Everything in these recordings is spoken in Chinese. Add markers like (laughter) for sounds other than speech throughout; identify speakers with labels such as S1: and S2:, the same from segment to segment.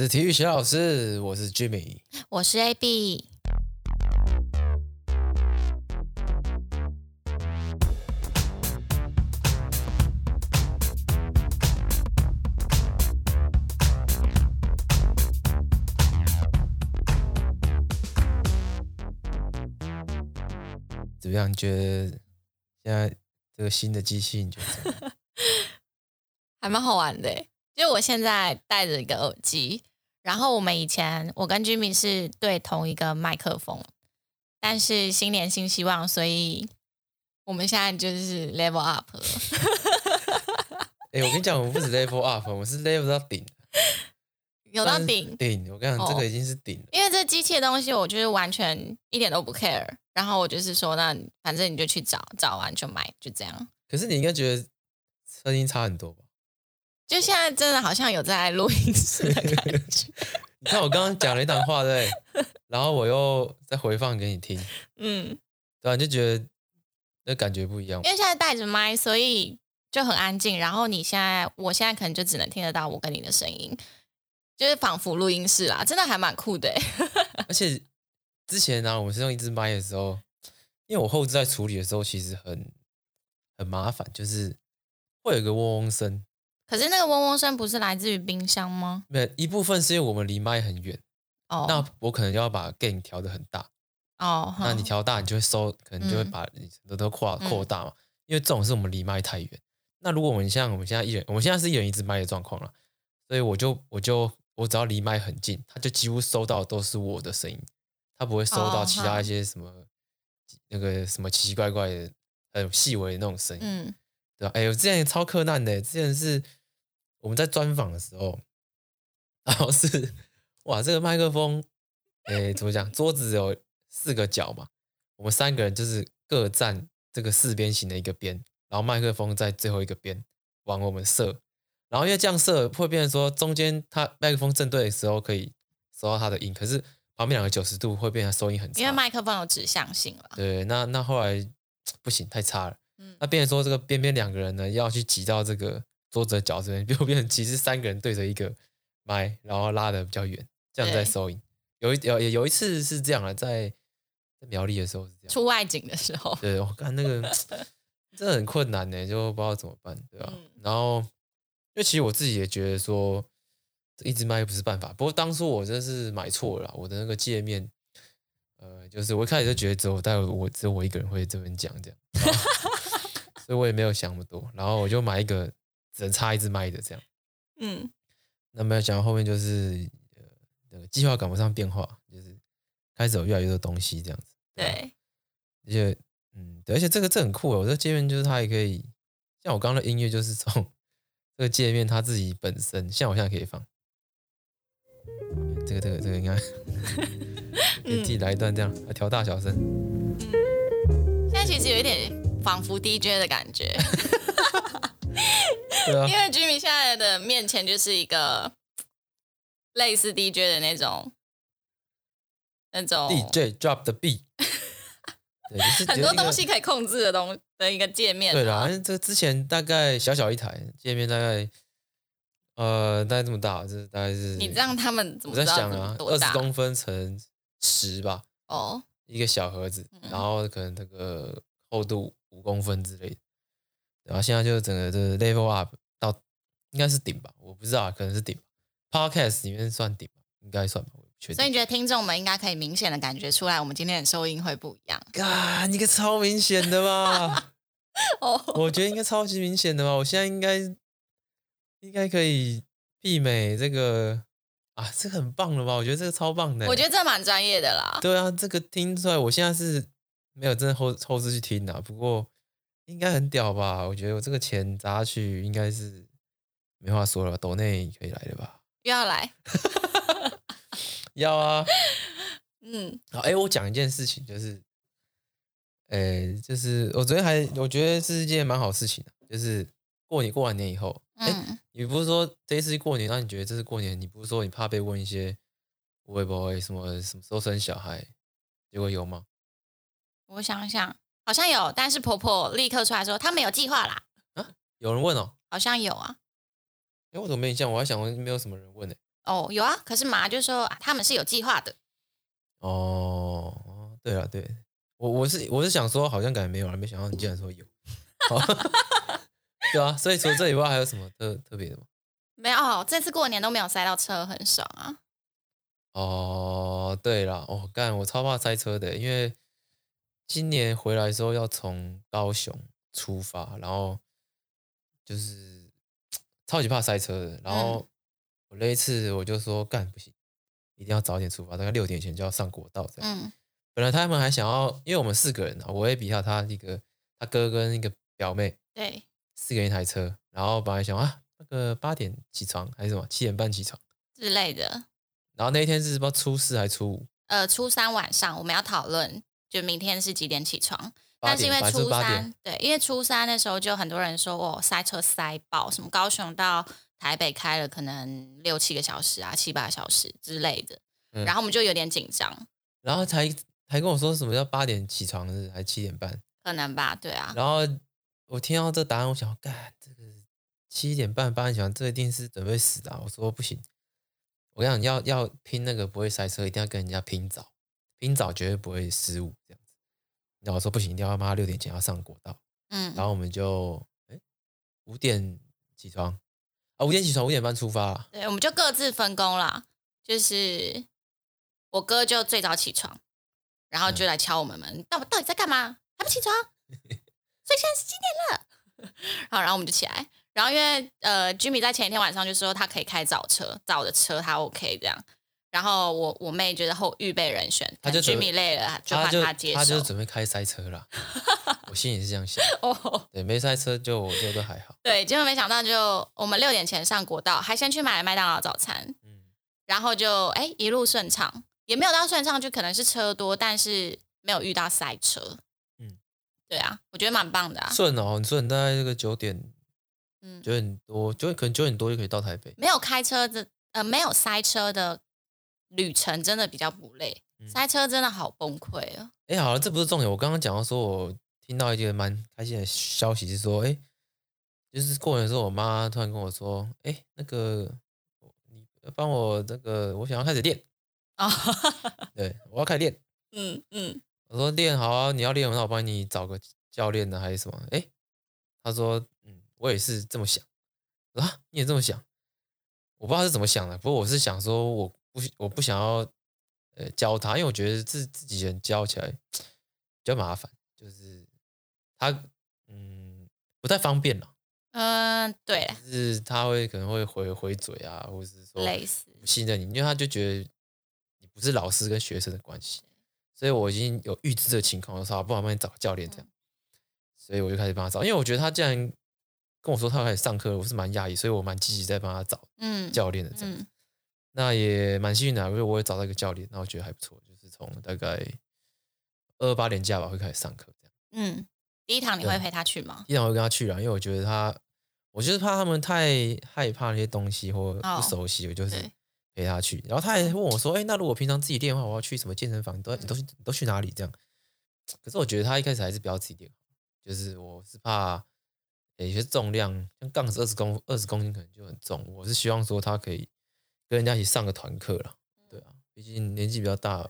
S1: 是体育学老师，我是 Jimmy，
S2: 我是 AB。
S1: 怎么样？你觉得现在这个新的机器，你觉得 (laughs)
S2: 还蛮好玩的，因为我现在戴着一个耳机，然后我们以前我跟 Jimmy 是对同一个麦克风，但是新年新希望，所以我们现在就是 level up 了。(laughs)
S1: 哎、欸，我跟你讲，我不止 level up，我是 level 到顶，
S2: 有到顶
S1: 顶。我跟你讲，这个已经是顶了，
S2: 因为这机器的东西，我就是完全一点都不 care。然后我就是说，那反正你就去找，找完就买，就这样。
S1: 可是你应该觉得声音差很多吧？
S2: 就现在真的好像有在录音室的感觉。(laughs)
S1: 你看我刚刚讲了一段话，对，(laughs) 然后我又再回放给你听，
S2: 嗯，
S1: 对啊，就觉得那感觉不一样。
S2: 因为现在带着麦，所以就很安静。然后你现在，我现在可能就只能听得到我跟你的声音，就是仿佛录音室啦，真的还蛮酷的。(laughs)
S1: 而且。之前呢、啊，我们是用一支麦的时候，因为我后置在处理的时候，其实很很麻烦，就是会有一个嗡嗡声。
S2: 可是那个嗡嗡声不是来自于冰箱吗？
S1: 没有，一部分是因为我们离麦很远。
S2: 哦。
S1: 那我可能就要把 gain 调的很大。
S2: 哦。
S1: 那你调大，你就会收，可能就会把你的都扩扩大嘛。嗯、因为这种是我们离麦太远。那如果我们像我们现在一人，我们现在是一人一支麦的状况了，所以我就我就我只要离麦很近，他就几乎收到都是我的声音。他不会收到其他一些什么、oh, 那个什么奇奇怪怪的很细微的那种声音，
S2: 嗯，
S1: 对吧？哎呦，之前超克难的，之前是我们在专访的时候，然后是哇，这个麦克风，哎，怎么讲？桌子有四个角嘛，我们三个人就是各站这个四边形的一个边，然后麦克风在最后一个边往我们射，然后因为这样射会变成说中间它麦克风正对的时候可以收到它的音，可是。旁边两个九十度会变成收音很差，
S2: 因为麦克风有指向性了。
S1: 对，那那后来 (tsk) 不行，太差了。
S2: 嗯，
S1: 那变成说这个边边两个人呢，要去挤到这个桌子的角这边，(laughs) 就变成其实三个人对着一个麦，然后拉的比较远，这样在收音。有一有有一次是这样啊，在在苗栗的时候是这样，
S2: 出外景的时候。
S1: 对，我看那个 (laughs) 真的很困难呢，就不知道怎么办，对吧？嗯，然后，因为其实我自己也觉得说。一直麦又不是办法，不过当初我真是买错了，我的那个界面，呃，就是我一开始就觉得只有带我只有我一个人会这么讲这样，(laughs) 所以我也没有想那么多，然后我就买一个只能插一支麦的这样，
S2: 嗯，
S1: 那没有想到后面就是呃，那个计划赶不上变化，就是开始有越来越多东西这样子，
S2: 对，
S1: 而且嗯，对，而且这个这很酷哦，我这个界面就是它也可以，像我刚刚的音乐就是从 (laughs) 这个界面它自己本身，像我现在可以放。这个这个这个应该 (laughs) 你自己来一段这样，来调大小声。
S2: 嗯，现在其实有一点仿佛 DJ 的感觉。(laughs)
S1: 对啊。(laughs)
S2: 因为 Jimmy 现在的面前就是一个类似 DJ 的那种那种
S1: DJ drop the beat。(laughs) 对，就是
S2: 很多东西可以控制的东的一个界面。
S1: 对啦，这之前大概小小一台界面，大概。呃，大概这么大，这大概是。
S2: 你这样他们怎
S1: 么？在想啊，二十公分乘十吧。
S2: 哦。
S1: 一个小盒子，嗯、然后可能这个厚度五公分之类的。然后现在就整个这个 level up 到应该是顶吧，我不知道，可能是顶。Podcast 里面算顶吧，应该算吧，我不确定。
S2: 所以你觉得听众们应该可以明显的感觉出来，我们今天的收音会不一样？
S1: 啊，你个超明显的吧？(laughs)
S2: 哦，
S1: 我觉得应该超级明显的吧？我现在应该。应该可以媲美这个啊，这个很棒了吧？我觉得这个超棒的。
S2: 我觉得这蛮专业的啦。
S1: 对啊，这个听出来，我现在是没有真的后后置去听的，不过应该很屌吧？我觉得我这个钱砸下去，应该是没话说了吧？抖内可以来的吧？
S2: 不要来？(laughs)
S1: 要啊。
S2: 嗯。
S1: 好，哎，我讲一件事情，就是，哎，就是我昨天还我觉得是一件蛮好事情的，就是过年过完年以后。哎、嗯，你不是说这一次过年，那你觉得这次过年，你不是说你怕被问一些会不会什么什么时候生小孩，结果有吗？
S2: 我想想，好像有，但是婆婆立刻出来说她没有计划啦。
S1: 啊，有人问哦？
S2: 好像有啊。
S1: 哎，我怎么没印象？我还想没有什么人问呢。
S2: 哦，有啊，可是妈就说、啊、他们是有计划的。
S1: 哦，对啊，对，我我是我是想说，好像感觉没有了，没想到你竟然说有。(laughs) 对啊，所以除了这以外，还有什么特特别的吗？
S2: 没有，这次过年都没有塞到车，很爽啊。
S1: 哦，对了，哦，干，我超怕塞车的，因为今年回来的时候要从高雄出发，然后就是 (tsk) 超级怕塞车的。然后我那一次我就说，干不行，一定要早点出发，大概六点前就要上国道这样。嗯。本来他们还想要，因为我们四个人啊，我也比较他一个他哥跟一个表妹，
S2: 对，
S1: 四个人一台车，然后本来想啊，那个八点起床还是什么七点半起床
S2: 之类的。
S1: 然后那一天是不知道初四还是初五？
S2: 呃，初三晚上我们要讨论，就明天是几点起床？但是因为初三，对，因为初三的时候就很多人说哦，塞车塞爆，什么高雄到台北开了可能六七个小时啊，七八个小时之类的，嗯、然后我们就有点紧张。
S1: 然后才才跟我说什么叫八点起床是还七点半？
S2: 可能吧，对啊。
S1: 然后我听到这答案，我想，干这个七点半八点起床，这一定是准备死的、啊。我说不行。我跟你讲，要要拼那个不会塞车，一定要跟人家拼早，拼早绝对不会失误。这样子，然后我说不行，一定要妈六点前要上国道。嗯，然后我们就哎五点起床啊，五点起床，五点半出发。
S2: 对，我们就各自分工啦。就是我哥就最早起床，然后就来敲我们门，到、嗯、到底在干嘛？还不起床？(laughs) 所以现在是几点了？(laughs) 好，然后我们就起来。然后因为呃，Jimmy 在前一天晚上就说他可以开早车，早的车他 OK 这样。然后我我妹觉得后预备人选，他就 Jimmy 累了，就把他接受，
S1: 他就准备开塞车了。(laughs) 我心里是这样想。哦，对，没塞车就我觉得还好。
S2: 对，结果没想到就我们六点前上国道，还先去买了麦当劳早餐。嗯。然后就哎一路顺畅，也没有到顺畅，就可能是车多，但是没有遇到塞车。嗯。对啊，我觉得蛮棒的啊。
S1: 顺哦，很顺大概这个九点。嗯，九点多，九点可能九点多就可以到台北。
S2: 没有开车的，呃，没有塞车的旅程真的比较不累。嗯、塞车真的好崩溃啊！
S1: 哎、欸，好了，这不是重点。我刚刚讲到说，我听到一件蛮开心的消息，是说，哎、欸，就是过年的时候，我妈突然跟我说，哎、欸，那个你帮我那个，我想要开始练啊。哦、对，我要开始练。嗯嗯，我说练好啊，你要练，那我帮你找个教练呢，还是什么？哎、欸，他说，嗯。我也是这么想啊，你也这么想？我不知道是怎么想的，不过我是想说，我不我不想要呃教他，因为我觉得自自己人教起来比较麻烦，就是他嗯不太方便了。
S2: 嗯，对，
S1: 就是他会可能会回回嘴啊，或者是说类似不信任你，因为他就觉得你不是老师跟学生的关系，所以我已经有预知的情况，我说不妨帮你找个教练这样，所以我就开始帮他找，因为我觉得他既然跟我说他要开始上课，我是蛮讶异，所以我蛮积极在帮他找教练的这样子。嗯嗯、那也蛮幸运的，因为我也找到一个教练，然后我觉得还不错，就是从大概二二八年假吧会开始上课这样。
S2: 嗯，第一堂你会陪他去吗？
S1: 第一堂我会跟他去啦，因为我觉得他，我就是怕他们太害怕那些东西或不熟悉，哦、我就是陪他去。然后他还问我说：“哎、欸，那如果平常自己练的话，我要去什么健身房？你都你都你都去哪里？”这样。可是我觉得他一开始还是不要自己练，就是我是怕。有些重量，像杠子二十公二十公斤可能就很重。我是希望说他可以跟人家一起上个团课了，对啊，毕竟年纪比较大，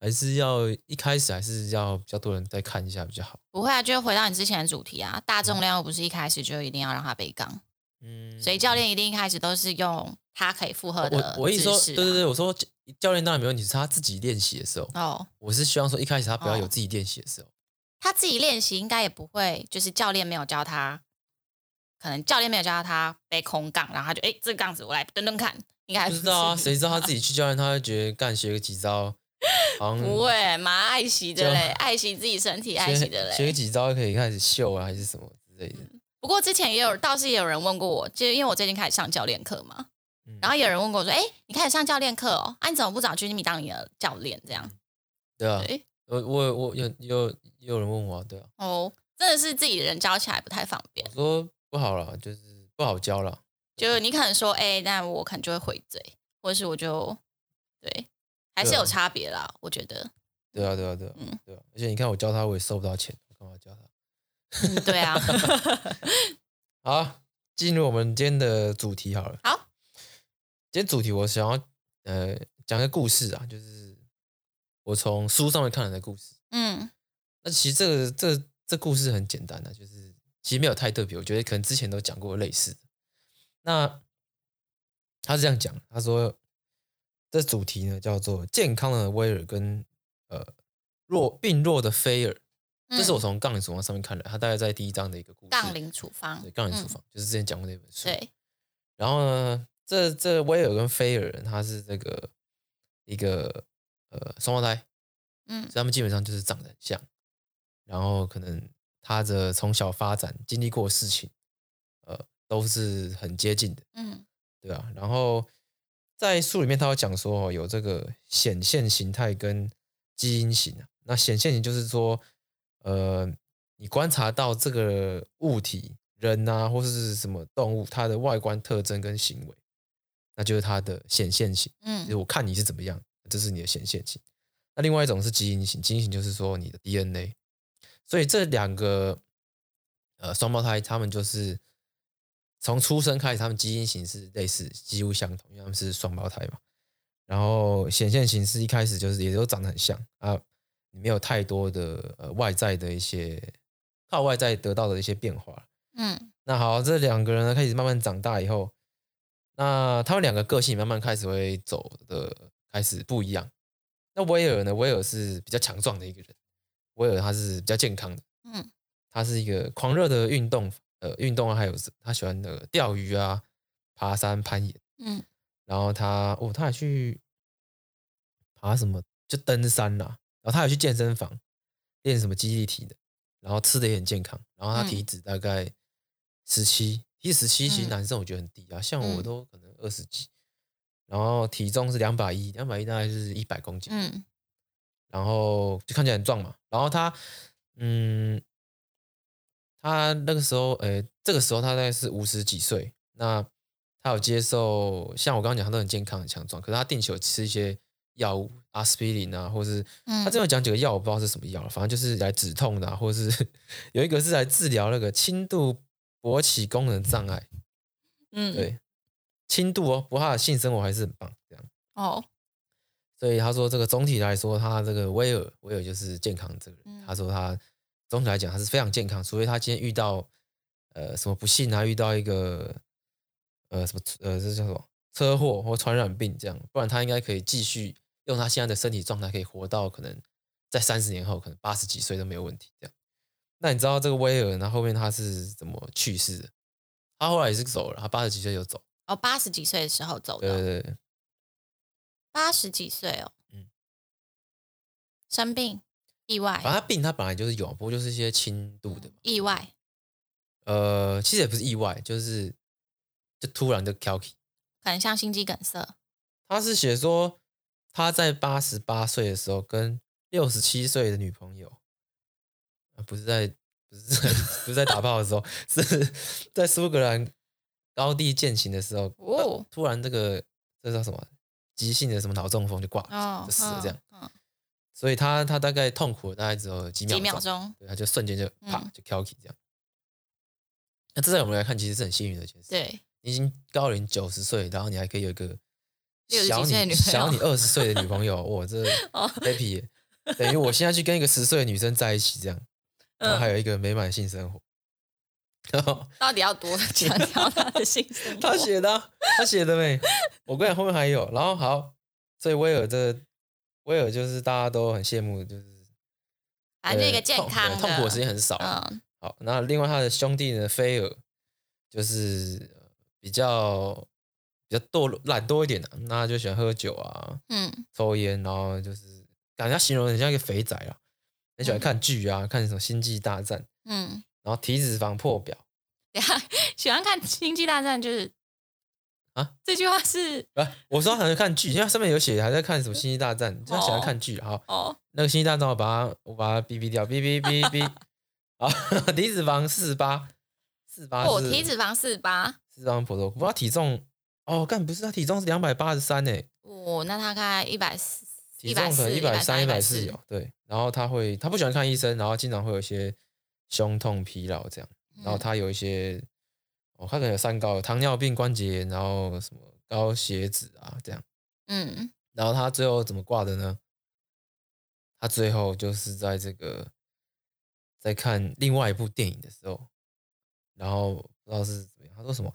S1: 还是要一开始还是要比较多人再看一下比较好。
S2: 不会啊，就回到你之前的主题啊，大重量又不是一开始就一定要让他背杠，嗯，所以教练一定一开始都是用他可以负荷的。
S1: 我我一说，对对对，我说教练当然没问题，是他自己练习的时候哦。我是希望说一开始他不要有自己练习的时候，
S2: 他自己练习应该也不会，就是教练没有教他。可能教练没有教他背空杠，然后他就哎，这个杠子我来蹲蹲看，应该还不
S1: 知道啊？谁知道他自己去教练，他会觉得干学个几招，
S2: 不会蛮爱惜的嘞，(laughs) 爱惜自己身体，爱惜的嘞，
S1: 学个几招可以开始秀啊，还是什么之类的。
S2: 不过之前也有倒是也有人问过我，就因为我最近开始上教练课嘛，然后有人问过我说，哎，你开始上教练课哦，啊，你怎么不找 Jimmy 当你的教练这样？
S1: 对啊，我我我有有有人问我，对啊，
S2: 哦，真的是自己人教起来不太方便。
S1: 说。不好了，就是不好教了。
S2: 就你可能说，哎、欸，那我可能就会回嘴，或者是我就对，还是有差别啦。啊、我觉得。
S1: 对啊，对啊，对啊，嗯，对啊。而且你看，我教他，我也收不到钱，我干嘛教他？
S2: 嗯、对啊。(laughs)
S1: 好，进入我们今天的主题好了。
S2: 好。
S1: 今天主题我想要呃讲个故事啊，就是我从书上面看来的故事。
S2: 嗯，
S1: 那其实这个这这故事很简单的，就是其实没有太特别，我觉得可能之前都讲过类似的。那他是这样讲，他说这主题呢叫做健康的威尔跟呃弱病弱的菲尔。这是我从《杠铃处方》上面看的，他大概在第一章的一个故事。
S2: 杠铃处方，
S1: 对，杠铃处方、嗯、就是之前讲过那本书。
S2: 对。
S1: 然后呢，这这威尔跟菲尔，他是这个一个呃双胞胎，嗯，所以他们基本上就是长得很像。然后可能他的从小发展经历过的事情，呃，都是很接近的，嗯，对啊。然后在书里面，他有讲说哦有这个显现形态跟基因型啊。那显现型就是说。呃，你观察到这个物体，人啊，或是什么动物，它的外观特征跟行为，那就是它的显现型。嗯，就是我看你是怎么样，这是你的显现型。那另外一种是基因型，基因型就是说你的 DNA。所以这两个呃双胞胎，他们就是从出生开始，他们基因型是类似，几乎相同，因为他们是双胞胎嘛。然后显现形式一开始就是也都长得很像啊。没有太多的呃外在的一些靠外在得到的一些变化，嗯，那好，这两个人呢开始慢慢长大以后，那他们两个个性慢慢开始会走的开始不一样。那威尔呢？威尔是比较强壮的一个人，威尔他是比较健康的，嗯，他是一个狂热的运动，呃，运动啊，还有他喜欢那个钓鱼啊、爬山、攀岩，嗯，然后他哦，他还去爬什么？就登山啦、啊。然后他有去健身房练什么肌力体的，然后吃的也很健康，然后他体脂大概十七，体脂十七其实男生我觉得很低啊，像我都可能二十几，然后体重是两百一，两百一大概就是一百公斤，嗯，然后就看起来很壮嘛，然后他，嗯，他那个时候，诶，这个时候他大概是五十几岁，那他有接受，像我刚刚讲，他都很健康很强壮，可是他定期有吃一些。药物阿司匹林啊，或是他这边讲几个药，我不知道是什么药，反正就是来止痛的，啊，或是 (laughs) 有一个是来治疗那个轻度勃起功能障碍。嗯，对，轻度哦，不过他的性生活还是很棒，这样。哦，所以他说这个总体来说，他这个威尔，威尔就是健康这个人。他说他总体来讲他是非常健康，除非他今天遇到呃什么不幸啊，遇到一个呃什么呃这叫什么车祸或传染病这样，不然他应该可以继续。用他现在的身体状态，可以活到可能在三十年后，可能八十几岁都没有问题。这样，那你知道这个威尔，那后面他是怎么去世的？他后来也是走了，他八十几岁就走。
S2: 哦，八十几岁的时候走的。对对对，八十几岁哦。嗯。生病、意外。
S1: 反正他病，他本来就是有，不过就是一些轻度的
S2: 意外。
S1: 呃，其实也不是意外，就是就突然就跳起，
S2: 可能像心肌梗塞。
S1: 他是写说。他在八十八岁的时候，跟六十七岁的女朋友，不是在不是在不是在打炮的时候，是在苏格兰高地践行的时候，哦，突然这个这叫什么急性的什么脑中风就挂了，就死了这样。所以他他大概痛苦了大概只有几秒钟，对，他就瞬间就啪就跳起这样。那这在我们来看，其实是很幸运的一件事。对，你已经高龄九十岁，然后你还可以有一个。小你小你二十岁的女朋友，(laughs) 我这 happy，等于我现在去跟一个十岁的女生在一起，这样，(laughs) 然后还有一个美满性生活。(laughs)
S2: 到底要多 (laughs) 强调他的性生活？
S1: 他写的，他写的没？我跟你讲后面还有。然后好，所以威尔这威尔就是大家都很羡慕，就是
S2: 反正一个健康
S1: 痛苦的时间很少。好，那另外他的兄弟呢，菲尔就是比较。比较多懒惰一点的，那就喜欢喝酒啊，嗯，抽烟，然后就是感觉他形容很像一个肥仔啊，很喜欢看剧啊，嗯、看什么星际大战，嗯，然后体脂肪破表，(laughs)
S2: 等下喜欢看星际大战就是啊，(laughs) 这句话是
S1: 啊，我说他喜看剧，因为上面有写还在看什么 (laughs) 星际大战，就喜欢看剧，哈，哦，那个星际大战我把它我把它哔哔掉，哔哔哔哔，啊，体脂肪四十八，四十八，
S2: 我体脂肪四十八，
S1: 四十八婆婆，不知道体重。哦，干不是他体重是两百八十三诶。
S2: 哦，那他概一百四，
S1: 体重可能一百三、一百四有对。然后他会，他不喜欢看医生，然后经常会有一些胸痛、疲劳这样。然后他有一些，哦，他可能有三高，糖尿病、关节炎，然后什么高血脂啊这样。
S2: 嗯，
S1: 然后他最后怎么挂的呢？他最后就是在这个在看另外一部电影的时候，然后不知道是怎么样，他说什么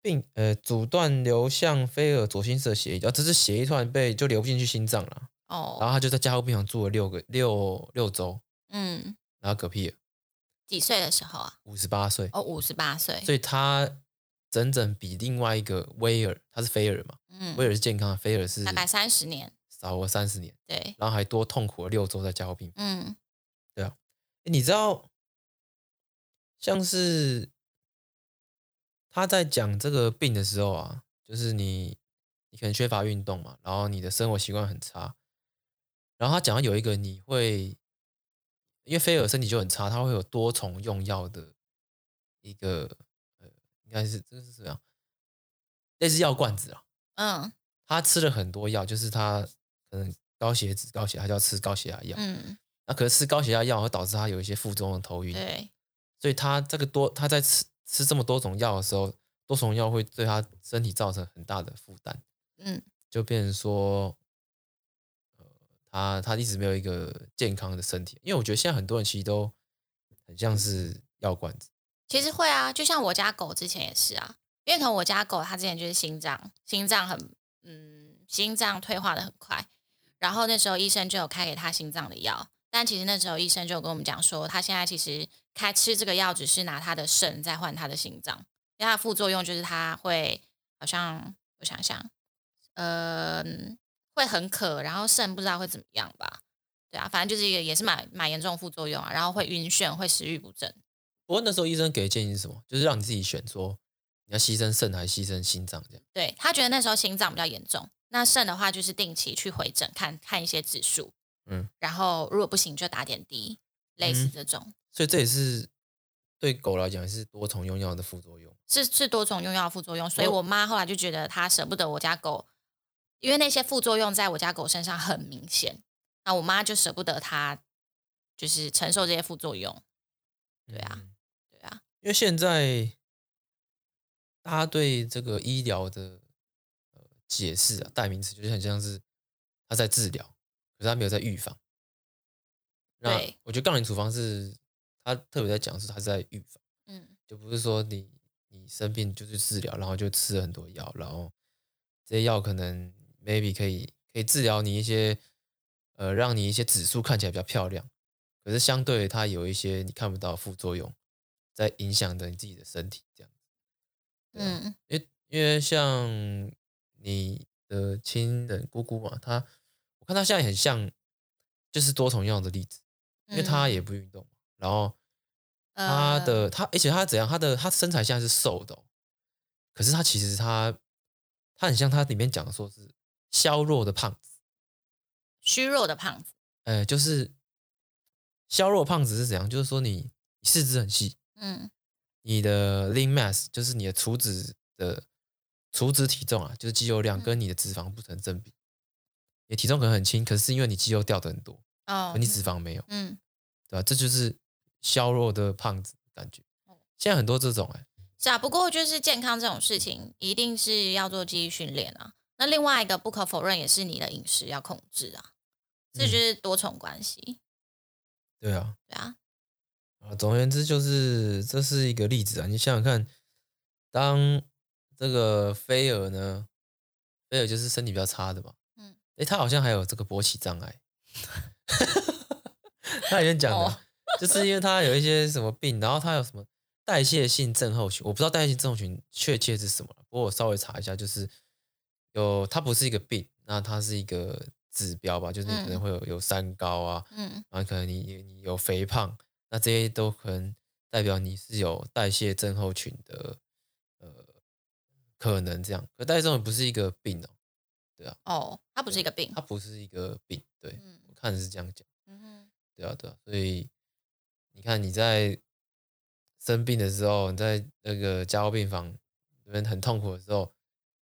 S1: 病呃阻断流向菲尔左心室的血液，然后这是血液突然被就流不进去心脏了。
S2: 哦，
S1: 然后他就在加护病房住了六个六六周，
S2: 嗯，
S1: 然后嗝屁了。
S2: 几岁的时候啊？
S1: 五十八岁。
S2: 哦，五十八岁。
S1: 所以他整整比另外一个威尔，他是菲尔嘛？
S2: 嗯，
S1: 威尔是健康的，菲尔是
S2: 大概三十年，
S1: 少了三十年。
S2: 对，
S1: 然后还多痛苦了六周在加护病房。
S2: 嗯，
S1: 对啊。你知道，像是他在讲这个病的时候啊，就是你你可能缺乏运动嘛，然后你的生活习惯很差。然后他讲到有一个你会，因为菲尔身体就很差，他会有多重用药的一个呃，应该是这个是什么样？类似药罐子啊。
S2: 嗯，
S1: 他吃了很多药，就是他可能高血脂、高血压，就要吃高血压药。
S2: 嗯，
S1: 那可是吃高血压药会导致他有一些副作用，头晕。
S2: 对，
S1: 所以他这个多他在吃吃这么多种药的时候，多重药会对他身体造成很大的负担。
S2: 嗯，
S1: 就变成说。他他一直没有一个健康的身体，因为我觉得现在很多人其实都很像是药罐子。
S2: 其实会啊，就像我家狗之前也是啊，因为从我家狗它之前就是心脏心脏很嗯心脏退化的很快，然后那时候医生就有开给他心脏的药，但其实那时候医生就有跟我们讲说，他现在其实开吃这个药只是拿他的肾在换他的心脏，因为它副作用就是他会好像我想想，嗯、呃。会很渴，然后肾不知道会怎么样吧？对啊，反正就是一个也是蛮蛮严重的副作用啊。然后会晕眩，会食欲不振。
S1: 不过那时候医生给的建议是什么？就是让你自己选，说你要牺牲肾还是牺牲心脏这样。
S2: 对，他觉得那时候心脏比较严重，那肾的话就是定期去回诊看看一些指数。
S1: 嗯，
S2: 然后如果不行就打点滴，类似这种。
S1: 嗯，所以这也是对狗来讲也是多重用药的副作用。
S2: 是是多重用药副作用，所以我妈后来就觉得她舍不得我家狗。因为那些副作用在我家狗身上很明显，那我妈就舍不得它，就是承受这些副作用。对啊，
S1: 嗯、
S2: 对啊。
S1: 因为现在大家对这个医疗的呃解释啊，代名词就是很像是他在治疗，可是他没有在预防。那我觉得杠铃处方是他特别在讲，是他在预防，
S2: 嗯，
S1: 就不是说你你生病就去治疗，然后就吃了很多药，然后这些药可能。Maybe 可以可以治疗你一些，呃，让你一些指数看起来比较漂亮，可是相对它有一些你看不到副作用，在影响着你自己的身体，这样。
S2: 嗯，
S1: 因为因为像你的亲人姑姑嘛，她我看她现在很像，就是多重药的例子，因为她也不运动，然后她的她，而且她怎样，她的她身材现在是瘦的，可是她其实她她很像她里面讲的说是。削弱的胖子，
S2: 虚弱的胖子，
S1: 呃，就是削弱胖子是怎样？就是说你四肢很细，
S2: 嗯，
S1: 你的 lean mass 就是你的储脂的储脂体重啊，就是肌肉量跟你的脂肪不成正比。嗯、你的体重可能很轻，可是因为你肌肉掉的很多，
S2: 哦，
S1: 你脂肪没有，
S2: 嗯，
S1: 对吧？这就是削弱的胖子感觉。现在很多这种、欸，哎，
S2: 是啊。不过就是健康这种事情，一定是要做记忆训练啊。那另外一个不可否认也是你的饮食要控制啊，这就是多重关系。
S1: 对啊，
S2: 对啊，
S1: 啊，总而言之就是这是一个例子啊。你想想看，当这个菲尔呢，菲尔就是身体比较差的嘛，嗯，诶，他好像还有这个勃起障碍，(laughs) 他以前讲的，哦、就是因为他有一些什么病，然后他有什么代谢性症候群，我不知道代谢性症候群确切是什么，不过我稍微查一下，就是。有，它不是一个病，那它是一个指标吧，就是你可能会有有三高啊，嗯，然后可能你你有肥胖，那这些都可能代表你是有代谢症候群的，呃，可能这样。可代谢症候群不是一个病哦，对啊，
S2: 哦，它不是一个病，
S1: 它不是一个病，对，我看是这样讲，嗯哼，对啊，对啊，所以你看你在生病的时候，你在那个加护病房里面很痛苦的时候。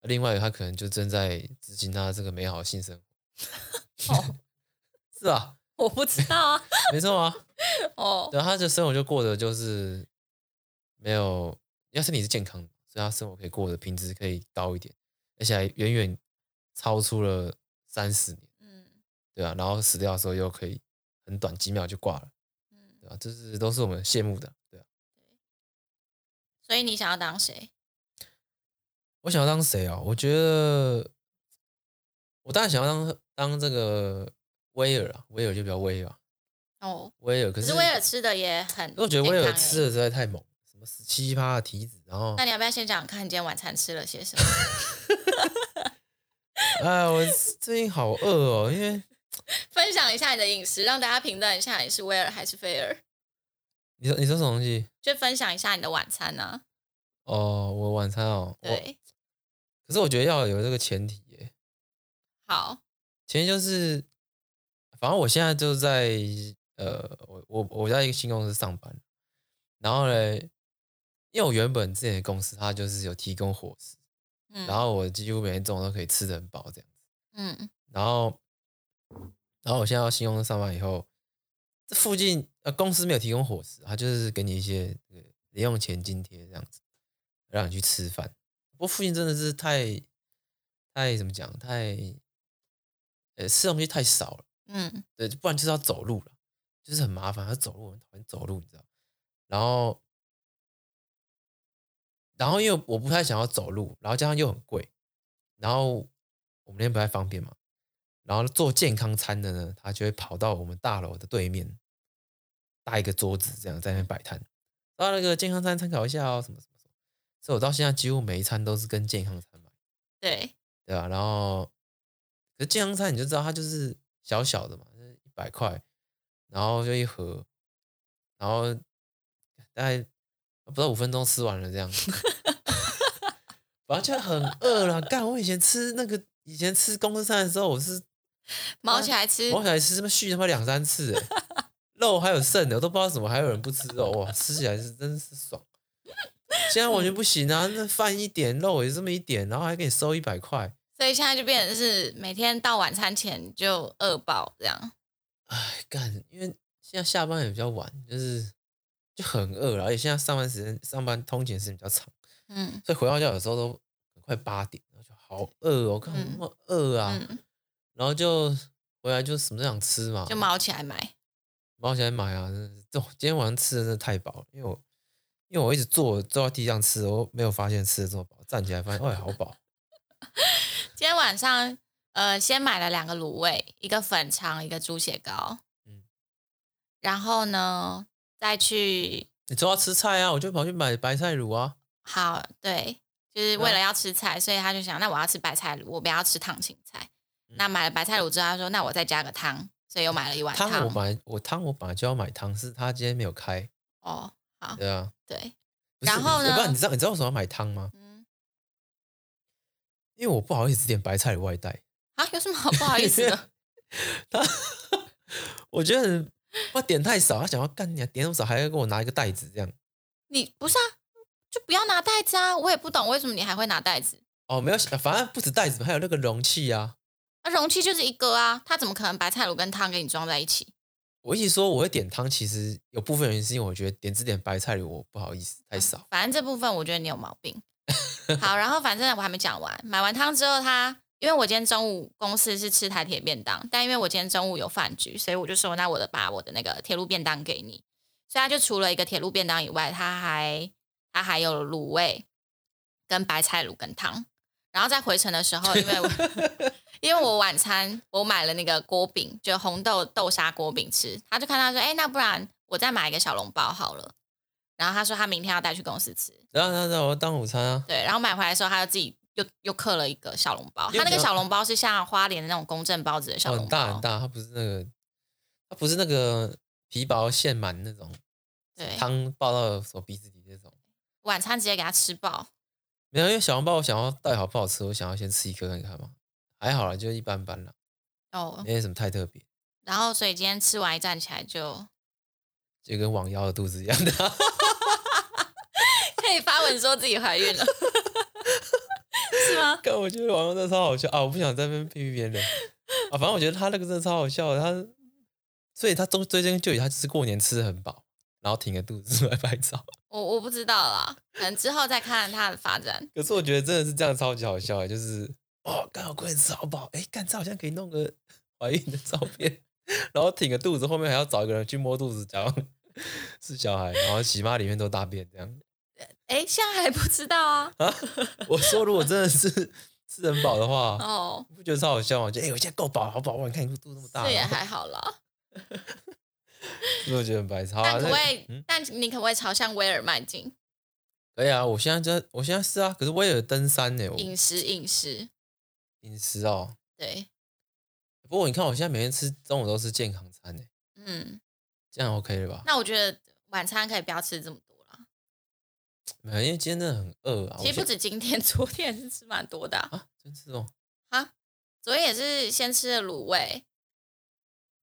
S1: 另外，他可能就正在执行他这个美好的性生活。哦，(laughs) 是啊，
S2: 我不知道啊，(laughs)
S1: 没错啊。哦，
S2: 对，
S1: 他的生活就过得就是没有，要是你是健康的，所以他生活可以过得品质可以高一点，而且还远远超出了三十年，嗯，对啊，然后死掉的时候又可以很短几秒就挂了，嗯，对吧？这是都是我们羡慕的，对啊。
S2: 所以你想要当谁？
S1: 我想要当谁啊？我觉得我当然想要当当这个威尔啊，威尔就比较威啊。
S2: 哦，
S1: 威尔可是，
S2: 威尔吃的也很，
S1: 我觉得威尔吃的实在太猛。十七八的体脂，然后
S2: 那你要不要先讲看你今天晚餐吃了些什么？(laughs)
S1: 哎，我最近好饿哦，因为 (laughs)
S2: 分享一下你的饮食，让大家评断一下你是威尔还是菲尔。
S1: 你说你说什么东西？
S2: 就分享一下你的晚餐呢、啊？
S1: 哦，我晚餐哦，
S2: 对。
S1: 可是我觉得要有这个前提耶。
S2: 好，
S1: 前提就是，反正我现在就在呃，我我我在一个新公司上班，然后呢。因为我原本之前的公司，它就是有提供伙食，嗯，然后我几乎每天中午都可以吃得很饱这样子，嗯，然后，然后我现在到新公司上班以后，这附近呃公司没有提供伙食，它就是给你一些零用钱津贴这样子，让你去吃饭。不过附近真的是太太怎么讲，太呃吃东西太少了，嗯，对，不然就是要走路了，就是很麻烦，要走路很讨厌走路，你知道，然后。然后因为我不太想要走路，然后加上又很贵，然后我们那边不太方便嘛。然后做健康餐的呢，他就会跑到我们大楼的对面，搭一个桌子，这样在那边摆摊。到那个健康餐参考一下哦，什么什么。所以我到现在几乎每一餐都是跟健康餐买。
S2: 对
S1: 对吧？然后，可是健康餐你就知道它就是小小的嘛，就是一百块，然后就一盒，然后大概。不到五分钟吃完了，这样，(laughs) 反正就很饿了。干，我以前吃那个，以前吃公司餐的时候，我是 (laughs)
S2: 毛起来吃，
S1: 毛起来吃，什么续他妈两三次，哎，(laughs) 肉还有剩的，我都不知道怎么还有人不吃肉，哇，吃起来是真是爽。(laughs) 现在完全不行啊，那饭一点，肉也这么一点，然后还给你收一百块，
S2: 所以现在就变成是每天到晚餐前就饿饱这样。
S1: 哎，干，因为现在下班也比较晚，就是。就很饿了，而且现在上班时间、上班通勤时间比较长，嗯，所以回到家有时候都快八点，然后就好饿哦，我看那么饿啊，嗯、然后就回来就什么都想吃嘛，
S2: 就猫起来买，
S1: 猫起来买啊！这今天晚上吃的真的太饱了，因为我因为我一直坐坐在地上吃，我没有发现吃的这么饱，站起来发现哎好饱。(laughs)
S2: 今天晚上呃先买了两个卤味，一个粉肠，一个猪血糕，嗯，然后呢？再去，
S1: 你说要吃菜啊，我就跑去买白菜卤啊。
S2: 好，对，就是为了要吃菜，所以他就想，那我要吃白菜卤，我不要吃烫青菜。嗯、那买了白菜卤之后，他说，那我再加个汤，所以又买了一碗汤。
S1: 汤我买，我汤我本来就要买汤，是他今天没有开。
S2: 哦，好，
S1: 对啊，
S2: 对。然后呢？
S1: 不，你知道你知道为什么要买汤吗？嗯，因为我不好意思点白菜的外带。
S2: 啊？有什么好不好意思的？(laughs)
S1: 他，我觉得很。我点太少，他想要干你，点那么少，还要给我拿一个袋子这样。
S2: 你不是啊，就不要拿袋子啊！我也不懂为什么你还会拿袋子。
S1: 哦，没有，反正不止袋子，还有那个容器啊。
S2: 那容器就是一个啊，他怎么可能白菜卤跟汤给你装在一起？
S1: 我一直说我会点汤，其实有部分原因是因为我觉得点只点白菜卤我不好意思太少。
S2: 反正这部分我觉得你有毛病。好，然后反正我还没讲完，买完汤之后他。因为我今天中午公司是吃台铁便当，但因为我今天中午有饭局，所以我就说，那我的把我的那个铁路便当给你。所以他就除了一个铁路便当以外，他还他还有卤味跟白菜卤跟汤。然后在回程的时候，因为我因为我晚餐我买了那个锅饼，就红豆豆沙锅饼吃，他就看他说，哎，那不然我再买一个小笼包好了。然后他说他明天要带去公司吃，
S1: 然后他说我要当午餐啊。
S2: 对，然后买回来的时候，他就自己。又又刻了一个小笼包，他那个小笼包是像花莲的那种公正包子的小笼包，
S1: 很大很大，它不是那个，它不是那个皮薄馅满那种，对，汤爆到手鼻子里那种。
S2: 晚餐直接给他吃爆，
S1: 没有，因为小笼包我想要带好不好吃，我想要先吃一颗看看嘛，还好啦，就一般般啦，哦，没什么太特别。
S2: 然后所以今天吃完一站起来就，
S1: 就跟王妖的肚子一样的，(laughs)
S2: 可以发文说自己怀孕了。是吗？
S1: 但我觉得网友真的超好笑啊！我不想在那边批评别人啊，反正我觉得他那个真的超好笑的。他，所以他中追根究底，他就是过年吃的很饱，然后挺个肚子出来拍照。
S2: 我我不知道啦，可能之后再看他的发展。
S1: 可是我觉得真的是这样超级好笑哎，就是哦，刚好快吃好饱，哎，干这好像可以弄个怀孕的照片，然后挺个肚子，后面还要找一个人去摸肚子，假装是小孩，然后洗妈里面都大便这样。
S2: 哎，现在还不知道啊。啊，
S1: 我说如果真的是吃很饱的话，哦，你不觉得超好笑吗？就哎，我现在够饱，好饱，你看你肚子那么大，
S2: 这也还好啦。
S1: 是不是觉得很白痴？
S2: 但可不可以？嗯、但你可不可以朝向威尔迈进？
S1: 可以啊！我现在在，我现在是啊。可是威尔登山呢？
S2: 饮食，饮食，
S1: 饮食哦。
S2: 对。
S1: 不过你看，我现在每天吃中午都是健康餐呢。
S2: 嗯，
S1: 这样 OK 了吧？
S2: 那我觉得晚餐可以不要吃这么多了。
S1: 没有，因为今天真的很饿啊。
S2: 其实不止今天，(laughs) 昨天也是吃蛮多的啊。
S1: 啊真吃哦。
S2: 啊，昨天也是先吃了卤味，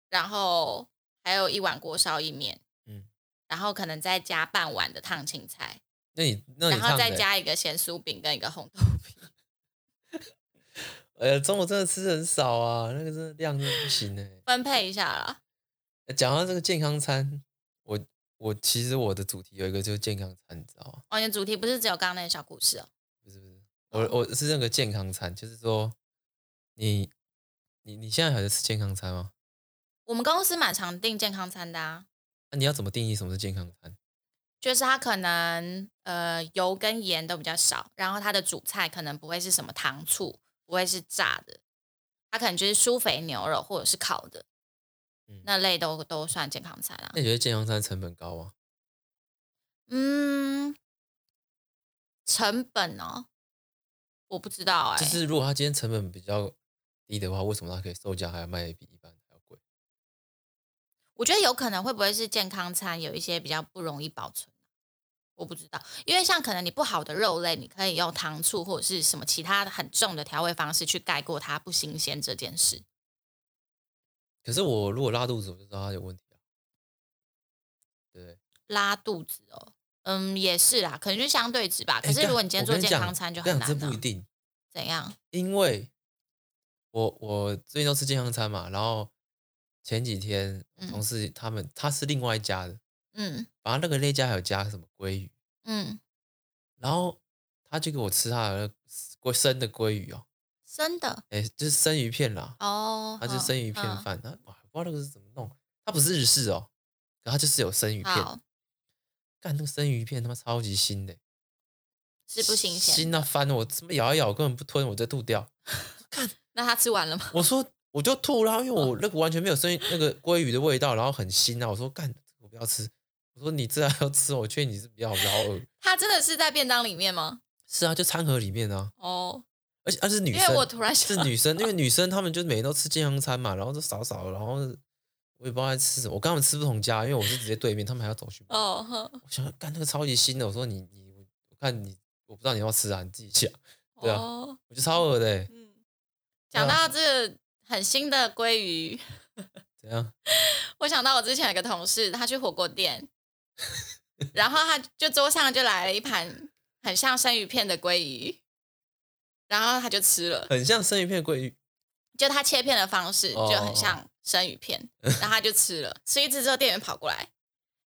S2: 然后。还有一碗锅烧意面，嗯，然后可能再加半碗的烫青菜，
S1: 那你那你
S2: 然后再加一个咸酥饼跟一个红豆 (laughs) 饼。
S1: 哎呀，中午真的吃很少啊，那个真的量真的不行哎。
S2: 分配一下啦。
S1: 讲到这个健康餐，我我其实我的主题有一个就是健康餐，你知道吗？
S2: 哦，你的主题不是只有刚刚那个小故事哦？
S1: 不是不是，我我是那个健康餐，就是说你你你现在还在吃健康餐吗？
S2: 我们公司蛮常订健康餐的啊。
S1: 那你要怎么定义什么是健康餐？
S2: 就是它可能呃油跟盐都比较少，然后它的主菜可能不会是什么糖醋，不会是炸的，它可能就是酥肥牛肉或者是烤的，嗯、那类都都算健康餐啊。
S1: 那你觉得健康餐成本高吗？
S2: 嗯，成本哦，我不知道哎、欸。
S1: 就是如果它今天成本比较低的话，为什么它可以售价还要卖比一般还要贵？
S2: 我觉得有可能会不会是健康餐有一些比较不容易保存，我不知道，因为像可能你不好的肉类，你可以用糖醋或者是什么其他很重的调味方式去盖过它不新鲜这件事。
S1: 可是我如果拉肚子，我就知道它有问题啊。对，
S2: 拉肚子哦，嗯，也是啦，可能就相对值吧。可是如果你今天做健康餐就很难，
S1: 这不一定。
S2: 怎样？
S1: 因为我我最近都吃健康餐嘛，然后。前几天同事他们，嗯、他是另外一家的，嗯，然后那个那家还有加什么鲑鱼，嗯，然后他就给我吃他的鲑生的鲑鱼哦，
S2: 生的，
S1: 哎，就是生鱼片啦，
S2: 哦，
S1: 他就是生鱼片饭，他哇，不知道那个是怎么弄，他不是日式哦，然后就是有生鱼片，干那个生鱼片他妈超级腥的，
S2: 是不新鲜，
S1: 腥到翻了，我怎么咬一咬根本不吞，我再吐掉，(laughs)
S2: 看，那他吃完了吗？
S1: 我说。我就吐了，因为我那个完全没有生那个鲑鱼的味道，然后很腥啊！我说干，我不要吃。我说你这样要吃，我劝你是比较好，不要饿。(laughs)
S2: 他真的是在便当里面吗？
S1: 是啊，就餐盒里面啊。
S2: 哦，
S1: 而且而且是女生，因
S2: 为我突然
S1: 是女生，因为女生她们就每天都吃健康餐嘛，然后就少少，然后我也不知道在吃什么。我跟他们吃不同家，因为我是直接对面，他们还要走去。
S2: 哦呵。
S1: 我想干那个超级新的，我说你你我看你，我不知道你要吃啊，你自己讲。对啊，哦、我觉得超恶的、欸。嗯，
S2: 讲到这个。很新的鲑鱼，(laughs)
S1: 怎样？(laughs)
S2: 我想到我之前有个同事，他去火锅店，(laughs) 然后他就桌上就来了一盘很像生鱼片的鲑鱼，然后他就吃了，
S1: 很像生鱼片的鲑鱼，
S2: 就他切片的方式就很像生鱼片，哦、然后他就吃了，吃一次之后，店员跑过来，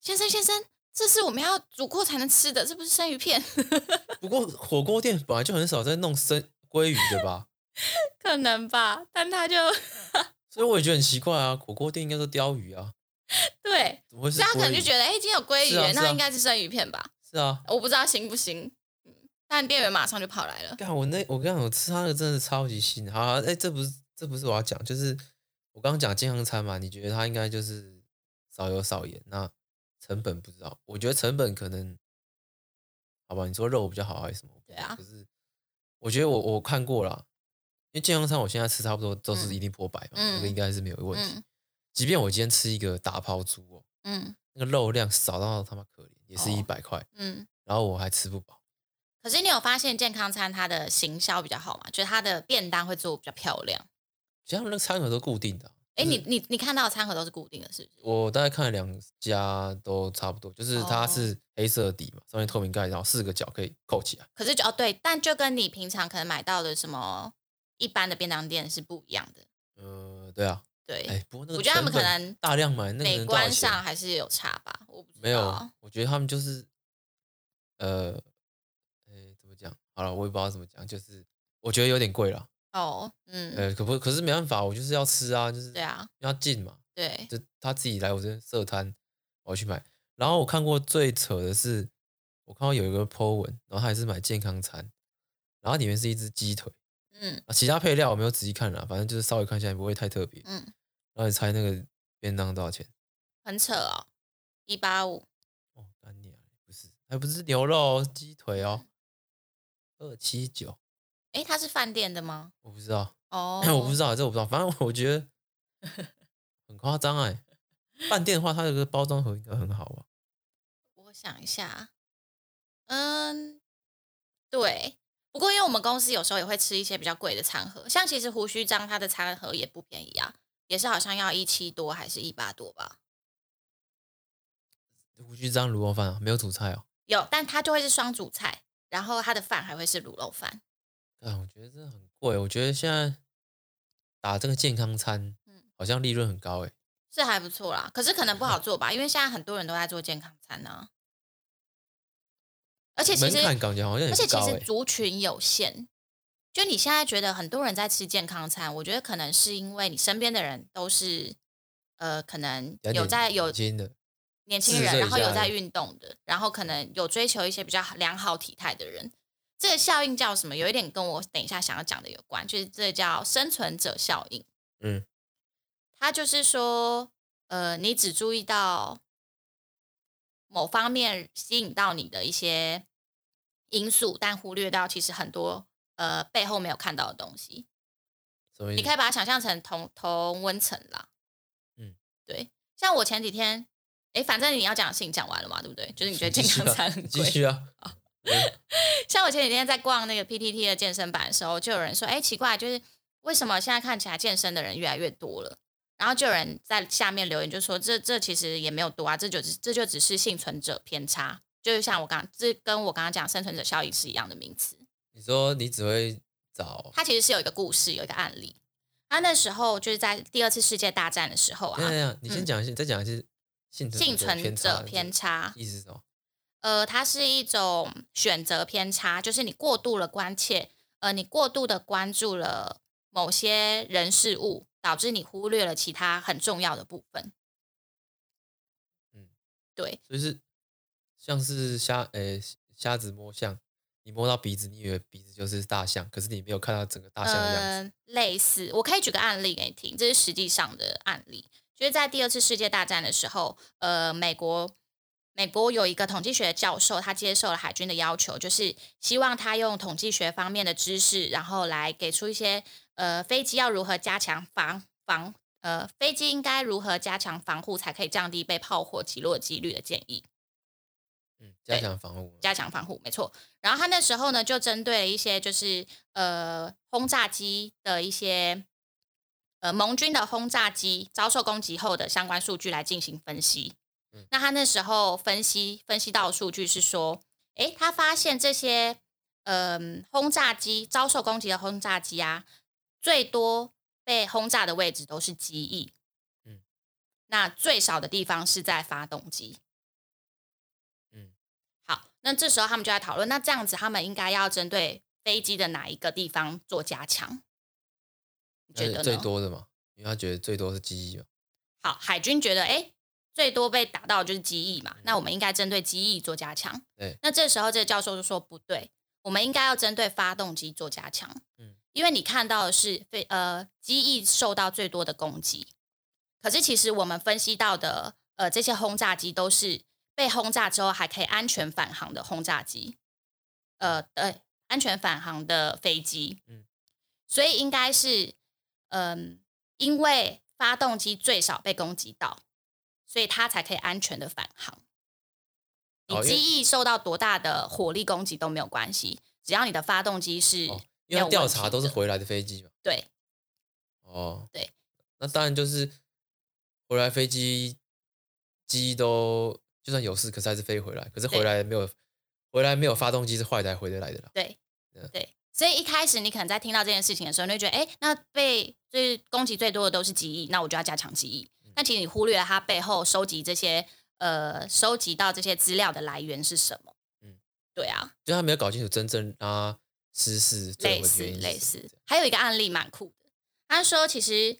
S2: 先生先生，这是我们要煮过才能吃的，这不是生鱼片。
S1: 不过火锅店本来就很少在弄生鲑鱼的吧？(laughs)
S2: 可能吧，但他就，
S1: 所以我也觉得很奇怪啊。火锅店应该都鲷鱼啊，(laughs)
S2: 对，怎么会是？他可能就觉得，哎、欸，今天有鲑鱼，啊啊、那应该是生鱼片吧？
S1: 是啊，
S2: 我不知道行不行。但店员马上就跑来了。
S1: 干我那我跟你讲我吃他的真的超级腥。好，哎、欸，这不是这不是我要讲，就是我刚刚讲健康餐嘛，你觉得他应该就是少油少盐？那成本不知道，我觉得成本可能，好吧？你说肉比较好还是什么？
S2: 对啊，
S1: 可是我觉得我我看过了。因为健康餐我现在吃差不多都是一定破百嘛，嗯、那个应该是没有问题。嗯、即便我今天吃一个打抛猪哦，嗯，那个肉量少到他妈可怜，也是一百块，嗯，然后我还吃不饱。
S2: 可是你有发现健康餐它的行销比较好吗？就是它的便当会做比较漂亮。
S1: 其实他们那个餐盒都固定的。
S2: 哎、就是，你你你看到的餐盒都是固定的，是不是？
S1: 我大概看了两家都差不多，就是它是黑色底嘛，上面透明盖，然后四个角可以扣起来。
S2: 可是就哦对，但就跟你平常可能买到的什么。一般的便当店是不一样的。
S1: 呃，对啊，
S2: 对，
S1: 哎，不过那个
S2: 我觉得他们可能
S1: 大量买，那个
S2: 美观上还是有差吧。我
S1: 没有，我觉得他们就是呃，哎，怎么讲？好了，我也不知道怎么讲，就是我觉得有点贵了。
S2: 哦，嗯，
S1: 呃，可不可是没办法，我就是要吃啊，就是
S2: 对啊，
S1: 要近嘛。
S2: 对，
S1: 就他自己来我这边设摊，我去买。然后我看过最扯的是，我看到有一个 po 文，然后他也是买健康餐，然后里面是一只鸡腿，
S2: 嗯，
S1: 啊，其他配料我没有仔细看了，反正就是稍微看一下，也不会太特别，
S2: 嗯。
S1: 然后你猜那个便当多少钱？
S2: 很扯哦，一八五。
S1: 哦，干你啊，不是，还不是牛肉鸡腿哦，二七九。
S2: 哎，它是饭店的吗？
S1: 我不知道
S2: 哦，
S1: 我不知道，这我不知道，反正我觉得很夸张哎。(laughs) 饭店的话，它这个包装盒应该很好吧？
S2: 我想一下，嗯，对。不过因为我们公司有时候也会吃一些比较贵的餐盒，像其实胡须章它的餐盒也不便宜啊，也是好像要一七多还是一八多吧？
S1: 胡须章卤肉饭啊，没有主菜哦。
S2: 有，但它就会是双主菜，然后它的饭还会是卤肉饭。
S1: 啊，我觉得这很贵。我觉得现在打这个健康餐，嗯好像利润很高哎。
S2: 是还不错啦，可是可能不好 (laughs) 做吧，因为现在很多人都在做健康餐呢、啊。而且其实，而且其实族群有限。就你现在觉得很多人在吃健康餐，我觉得可能是因为你身边的人都是呃，可能有在有年轻人，然后有在运动的，然后可能有追求一些比较良好体态的人。这个效应叫什么？有一点跟我等一下想要讲的有关，就是这叫生存者效应。
S1: 嗯，
S2: 它就是说，呃，你只注意到某方面吸引到你的一些因素，但忽略到其实很多呃背后没有看到的东西。
S1: 所以
S2: 你可以把它想象成同同温层啦。
S1: 嗯，
S2: 对。像我前几天，哎，反正你要讲的事情讲完了嘛，对不对？就是你觉得健康餐很贵。
S1: 继续啊。(laughs)
S2: 像我前几天在逛那个 PTT 的健身版的时候，就有人说：“哎，奇怪，就是为什么现在看起来健身的人越来越多了？”然后就有人在下面留言，就说：“这这其实也没有多啊，这就只这就只是幸存者偏差，就是像我刚这跟我刚刚讲生存者效应是一样的名词。”
S1: 你说你只会找他，
S2: 其实是有一个故事，有一个案例。他那时候就是在第二次世界大战的时候啊。
S1: 对呀，你先讲一下，再讲一下幸
S2: 幸存者偏差
S1: 意思是什么？
S2: 呃，它是一种选择偏差，就是你过度了关切，呃，你过度的关注了某些人事物，导致你忽略了其他很重要的部分。
S1: 嗯，对，就是像是瞎，呃，瞎子摸象，你摸到鼻子，你以为鼻子就是大象，可是你没有看到整个大象的样子。
S2: 类似，我可以举个案例给你听，这是实际上的案例，就是在第二次世界大战的时候，呃，美国。美国有一个统计学教授，他接受了海军的要求，就是希望他用统计学方面的知识，然后来给出一些呃飞机要如何加强防防呃飞机应该如何加强防护，才可以降低被炮火击落几率的建议。
S1: 嗯，加强防护，
S2: 加强防护，没错。然后他那时候呢，就针对了一些就是呃轰炸机的一些呃盟军的轰炸机遭受攻击后的相关数据来进行分析。嗯那他那时候分析分析到的数据是说，诶，他发现这些嗯、呃、轰炸机遭受攻击的轰炸机啊，最多被轰炸的位置都是机翼，
S1: 嗯，
S2: 那最少的地方是在发
S1: 动
S2: 机，那这时候他们就在讨论，那这样子他们应该要针对飞机的哪一个地方做加强？你觉得
S1: 最多的嘛？因为他觉得最多是机翼嘛。
S2: 好，海军觉得，诶。最多被打到的就是机翼嘛，那我们应该针对机翼做加强。
S1: 对，
S2: 那这时候这个教授就说不对，我们应该要针对发动机做加强。
S1: 嗯，
S2: 因为你看到的是飞呃机翼受到最多的攻击，可是其实我们分析到的呃这些轰炸机都是被轰炸之后还可以安全返航的轰炸机，呃对，安全返航的飞机。
S1: 嗯，所
S2: 以应该是嗯、呃，因为发动机最少被攻击到。所以它才可以安全的返航。你机翼受到多大的火力攻击都没有关系，只要你的发动机是，
S1: 因为调查都是回来的飞机嘛。
S2: 对。
S1: 哦。
S2: 对。
S1: 那当然就是回来飞机机都就算有事，可是还是飞回来。可是回来没有回来没有发动机是坏的，还回得来的啦。
S2: 对。对。所以一开始你可能在听到这件事情的时候，你会觉得，哎，那被就是攻击最多的都是机翼，那我就要加强机翼。但其实你忽略了它背后收集这些呃收集到这些资料的来源是什么？
S1: 嗯，
S2: 对啊，
S1: 就他没有搞清楚真正啊失事
S2: 类似类似。还有一个案例蛮酷的，他说其实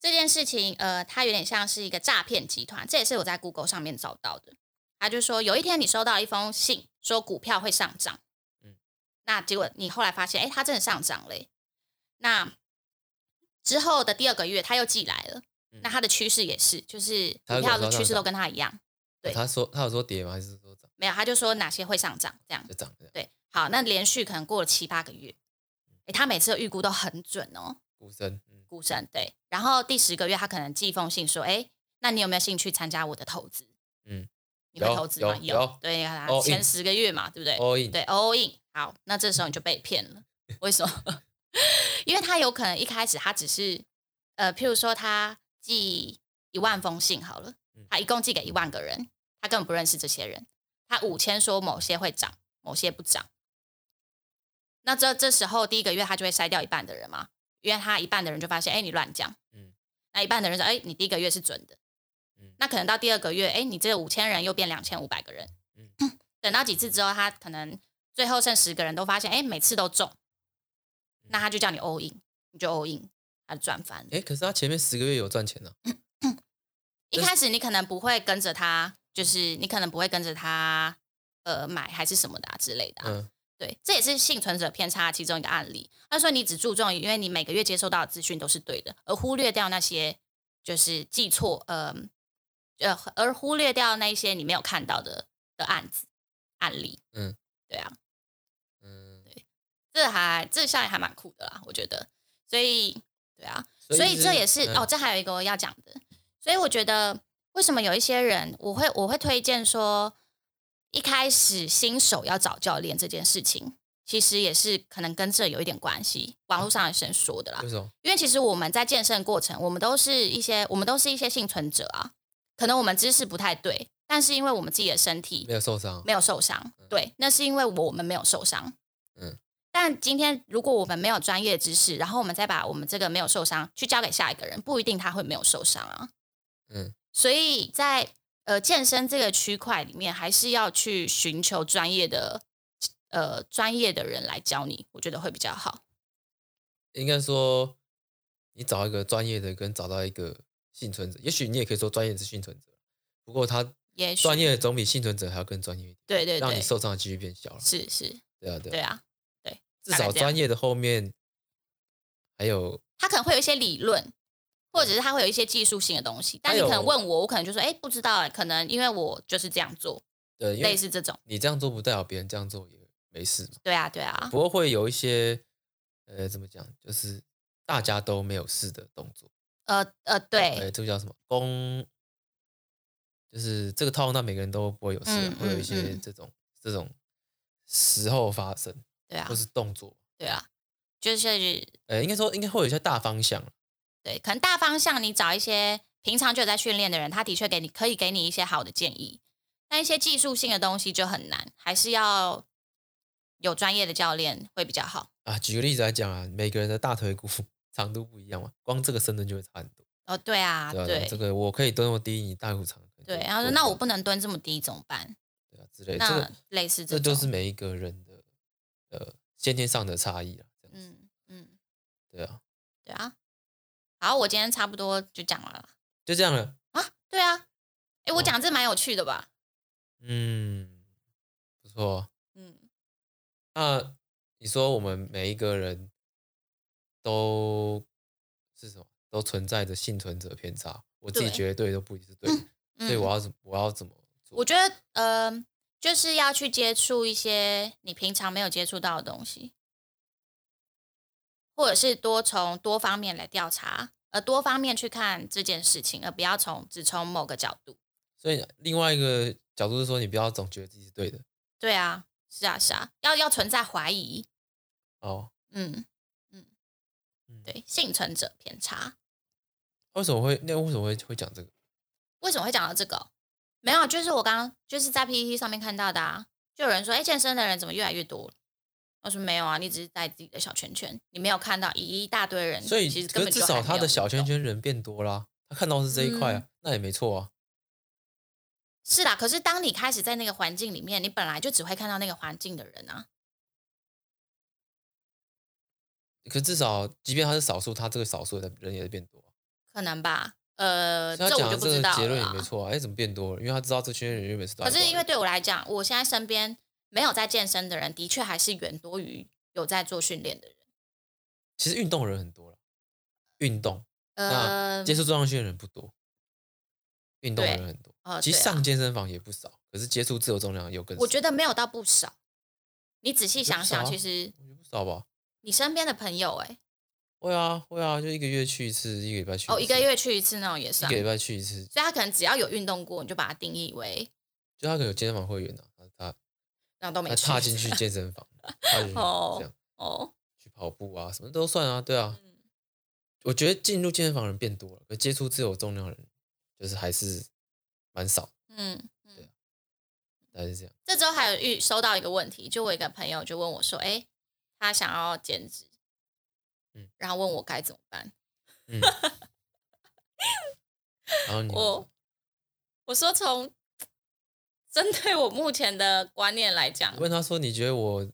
S2: 这件事情呃，它有点像是一个诈骗集团，这也是我在 Google 上面找到的。他就说有一天你收到一封信，说股票会上涨，嗯，那结果你后来发现，哎，它真的上涨嘞。那之后的第二个月，他又寄来了。嗯、那它的趋势也是，就是股票的趋势都跟他一样。对，
S1: 他说他有说跌吗？还是说涨？
S2: 没有，他就说哪些会上涨，这样
S1: 就涨。
S2: 对，好，那连续可能过了七八个月，哎，他每次的预估都很准哦。
S1: 股神，嗯、
S2: 股神对。然后第十个月，他可能寄一封信说，哎，那你有没有兴趣参加我的投资？嗯，你会投资吗？有，有对啊，前十个月嘛，对不对
S1: ？All in，
S2: 对，all in。好，那这时候你就被骗了，为什么？(laughs) 因为他有可能一开始他只是，呃，譬如说他。寄一万封信好了，他一共寄给一万个人，他根本不认识这些人。他五千说某些会涨，某些不涨。那这这时候第一个月他就会筛掉一半的人嘛，因为他一半的人就发现，哎，你乱讲。嗯。那一半的人说，哎，你第一个月是准的。嗯。那可能到第二个月，哎，你这五千人又变两千五百个人。嗯。等到几次之后，他可能最后剩十个人都发现，哎，每次都中。那他就叫你 all in，你就 all in。他就赚翻了，
S1: 哎，可是他前面十个月有赚钱呢、啊。
S2: 一开始你可能不会跟着他，就是你可能不会跟着他，呃，买还是什么的、啊、之类的、啊。嗯，对，这也是幸存者偏差其中一个案例。他说你只注重，因为你每个月接收到的资讯都是对的，而忽略掉那些就是记错，呃，呃，而忽略掉那些你没有看到的的案子案例。嗯，对啊，嗯，对，这还这效应还蛮酷的啦，我觉得，所以。对啊，所以这也是、嗯、哦，这还有一个我要讲的，所以我觉得为什么有一些人，我会我会推荐说，一开始新手要找教练这件事情，其实也是可能跟这有一点关系。网络上有人说的啦，为什么？因为其实我们在健身过程，我们都是一些我们都是一些幸存者啊，可能我们知识不太对，但是因为我们自己的身体
S1: 没有受伤，
S2: 没有受伤，对，那是因为我们没有受伤，嗯。但今天，如果我们没有专业知识，然后我们再把我们这个没有受伤去交给下一个人，不一定他会没有受伤啊。嗯，所以在呃健身这个区块里面，还是要去寻求专业的呃专业的人来教你，我觉得会比较好。
S1: 应该说，你找一个专业的，跟找到一个幸存者，也许你也可以说专业是幸存者，不过他专业总比幸存者还要更专业一点。
S2: 对对对，
S1: 让你受伤的几率变小了。
S2: 是是，
S1: 对啊对啊。
S2: 对啊
S1: 至少专业的后面还有，
S2: 他可能会有一些理论，或者是他会有一些技术性的东西。但你可能问我，我可能就说，哎，不知道，可能因为我就是这样做，对，类似这种。
S1: 你这样做不代表别人这样做也没事嘛。
S2: 对啊，对啊。
S1: 不过会有一些，呃，怎么讲，就是大家都没有事的动作。
S2: 呃呃，对，
S1: 哎，这个叫什么？公，就是这个套用到每个人都不会有事，会有一些这种这种时候发生。
S2: 对啊，
S1: 或是动作，
S2: 对啊，就是
S1: 呃，应该说应该会有一些大方向。
S2: 对，可能大方向你找一些平常就有在训练的人，他的确给你可以给你一些好的建议。但一些技术性的东西就很难，还是要有专业的教练会比较好
S1: 啊。举个例子来讲啊，每个人的大腿骨长度不一样嘛，光这个深蹲就会差很多。
S2: 哦，对啊，对，
S1: 对，这个我可以蹲那么低，你大骨长。
S2: 对，然后说那我不能蹲这么低怎么办？
S1: 对啊，之类的，
S2: 那
S1: 这个
S2: 类似
S1: 这就是每一个人的。呃，先天上的差异啊，
S2: 嗯嗯，
S1: 对啊，
S2: 对啊，好，我今天差不多就讲完了，
S1: 就这样了
S2: 啊，对啊，哎，我讲这蛮有趣的吧？
S1: 嗯，不错，嗯，那你说我们每一个人都是什么？都存在着幸存者偏差，我自己觉得对都不一定是对，所以我要怎我要怎么做？
S2: 我觉得，呃。就是要去接触一些你平常没有接触到的东西，或者是多从多方面来调查，而多方面去看这件事情，而不要从只从某个角度。
S1: 所以另外一个角度是说，你不要总觉得自己是对的。
S2: 对啊，是啊，是啊，要要存在怀疑。
S1: 哦，
S2: 嗯，对，幸存者偏差。
S1: 为什么会？那为什么会会讲这个？
S2: 为什么会讲到这个？没有，就是我刚刚就是在 PPT 上面看到的啊，就有人说，哎，健身的人怎么越来越多了？我说没有啊，你只是在自己的小圈圈，你没有看到一大堆人，
S1: 所以
S2: 其实根本
S1: 至少他的小圈圈人变多了，他看到是这一块啊，嗯、那也没错啊。
S2: 是啦，可是当你开始在那个环境里面，你本来就只会看到那个环境的人啊。
S1: 可至少，即便他是少数，他这个少数的人也在变多。
S2: 可能吧，呃，
S1: 他讲的这个结论也没错啊。哎、欸，怎么变多了？因为他知道这群人原本是。可
S2: 是因为对我来讲，我现在身边没有在健身的人，的确还是远多于有在做训练的人。
S1: 其实运动的人很多了，运动，呃，接触重量训练的人不多。运动的人很多，呃、其实上健身房也不少，啊、可是接触自由重量有更少。
S2: 我觉得没有到不少。你仔细想想，其实
S1: 我觉得不少吧。
S2: 你身边的朋友、欸，哎，
S1: 会啊，会啊，就一个月去一次，一个礼拜去。
S2: 哦，一个月去一次那种也是。
S1: 一个礼拜去一次，
S2: 所以他可能只要有运动过，你就把它定义为。
S1: 就他可能有健身房会员的、啊，他
S2: 那都没去。
S1: 他踏进去健身房，踏进去这样
S2: 哦，
S1: 去跑步啊，什么都算啊，对啊。嗯、我觉得进入健身房的人变多了，可接触自由重量的人就是还是。蛮少，嗯，对啊，大概是这样。
S2: 这周还有遇收到一个问题，就我一个朋友就问我说：“哎，他想要减脂，嗯，然后问我该怎么办？”嗯，(laughs)
S1: 然后你
S2: 我我说从针对我目前的观念来讲，
S1: 问他说：“你觉得我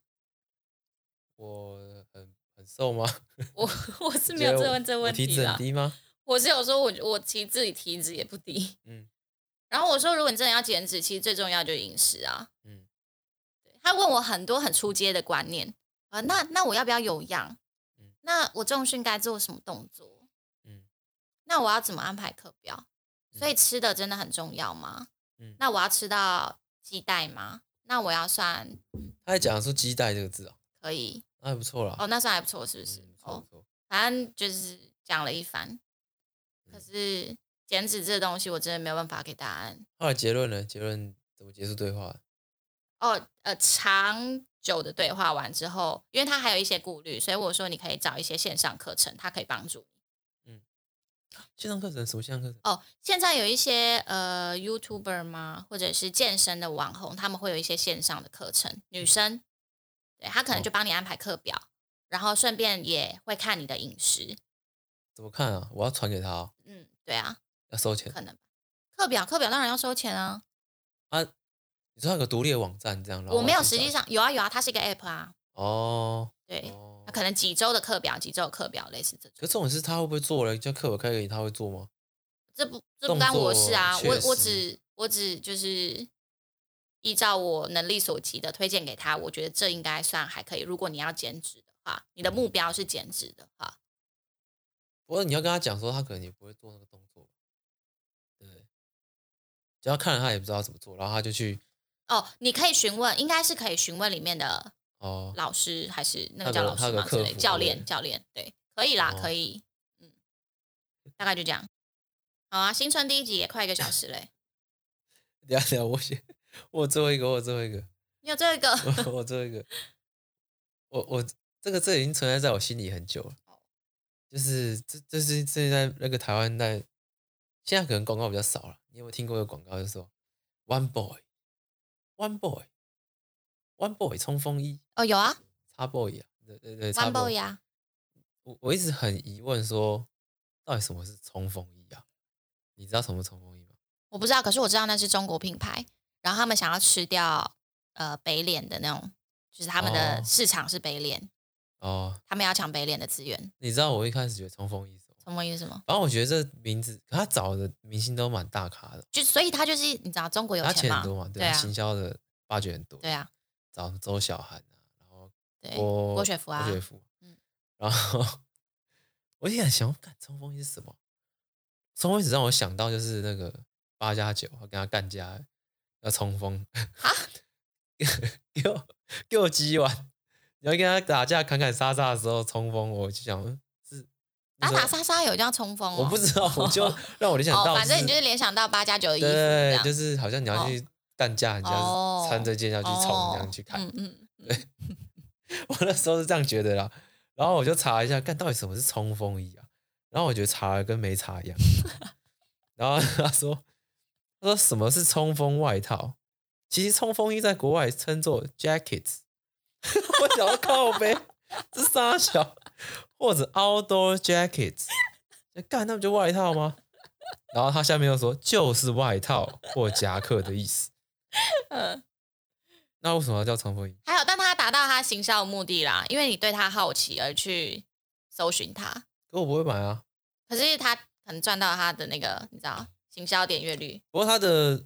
S1: 我很很瘦吗？” (laughs)
S2: 我我是没有这问这问题
S1: 体脂很低吗？
S2: 我是有说我我其实自己体脂也不低，嗯。(laughs) 然后我说，如果你真的要减脂，其实最重要就是饮食啊。嗯，他问我很多很出街的观念啊，那那我要不要有氧？嗯，那我重训该做什么动作？嗯，那我要怎么安排课表？所以吃的真的很重要吗？嗯，那我要吃到鸡带吗？那我要算？
S1: 他还讲出鸡带这个字哦，
S2: 可以，
S1: 那还不错了。
S2: 哦，那算还不错，是不是？哦，反正就是讲了一番，可是。减脂这个东西，我真的没有办法给答案。
S1: 后来结论呢？结论怎么结束对话？
S2: 哦，呃，长久的对话完之后，因为他还有一些顾虑，所以我说你可以找一些线上课程，他可以帮助你。
S1: 嗯，线上课程什么线上课程？
S2: 哦，现在有一些呃 YouTuber 吗？或者是健身的网红，他们会有一些线上的课程。女生，对，他可能就帮你安排课表，哦、然后顺便也会看你的饮食。
S1: 怎么看啊？我要传给他、哦。
S2: 嗯，对啊。
S1: 要收钱？
S2: 可能课表课表当然要收钱啊！
S1: 啊，你说那个独立的网站这样？
S2: 我没有，实际上有啊有啊，它是一个 app 啊。
S1: 哦，
S2: 对，那可能几周的课表，几周的课表类似这种。
S1: 可这种是他会不会做了？叫课表开给你，他会做吗？
S2: 这不这不干我事啊！我我只我只就是依照我能力所及的推荐给他，我觉得这应该算还可以。如果你要减脂的话，你的目标是减脂的话，
S1: 不过你要跟他讲说，他可能也不会做那个动作。对只要看了他也不知道怎么做，然后他就去
S2: 哦，你可以询问，应该是可以询问里面的哦老师还是那个叫老师吗？之类教练教练对，可以啦，哦、可以，嗯，大概就这样。好啊，新春第一集也快一个小时嘞。(laughs)
S1: 等下等下，我先，我最后一个，我最后一个，
S2: 你有最后一个，
S1: 我最后一个，我我这个这已经存在在我心里很久了，就是这这是这是在那个台湾在，现在可能广告比较少了。你有没有听过一个广告，就是说 “One Boy, One Boy, One Boy” 冲锋衣
S2: 哦，有啊
S1: 叉 Boy 啊，对对对
S2: ，One Boy 啊。
S1: 我我一直很疑问说，到底什么是冲锋衣啊？你知道什么冲锋衣吗？
S2: 我不知道，可是我知道那是中国品牌，然后他们想要吃掉呃北脸的那种，就是他们的市场是北脸哦，他们要抢北脸的资源。
S1: 你知道我一开始觉得冲锋衣。
S2: 什么意思吗？
S1: 反正我觉得这名字，他找的明星都蛮大咖的，
S2: 就所以他就是你知道中国有钱嘛，
S1: 他钱很多嘛，对啊，行销的发掘很多，
S2: 对啊，
S1: 找周小涵啊，然后
S2: 对郭郭雪芙啊，
S1: 郭雪芙，嗯，然后我一直想，干冲锋衣是什么？冲锋衣只让我想到就是那个八加九，我跟他干架要冲锋啊，(laughs) 给我给我鸡完，你要跟他打架砍砍杀杀的时候冲锋，我就想。
S2: 打打杀杀有这样冲锋？
S1: 我不知道，(laughs) 我就让我联想到，
S2: 反正你就是联想到八加九的衣服，
S1: 对，就是好像你要去干架，你要穿这件要去冲这样去看。嗯嗯，(laughs) 对，我那时候是这样觉得啦。然后我就查一下，看到底什么是冲锋衣啊？然后我觉得查了跟没查一样。(laughs) 然后他说，他说什么是冲锋外套？其实冲锋衣在国外称作 jackets。我想要靠背，这傻小。或者 outdoor jackets，干那不就外套吗？然后他下面又说就是外套或夹克的意思。(laughs)
S2: 嗯，
S1: 那为什么要叫冲锋衣？
S2: 还有，但他达到他行销的目的啦，因为你对他好奇而去搜寻他。
S1: 可我不会买啊。
S2: 可是他可能赚到他的那个，你知道，行销点阅率。
S1: 不过他的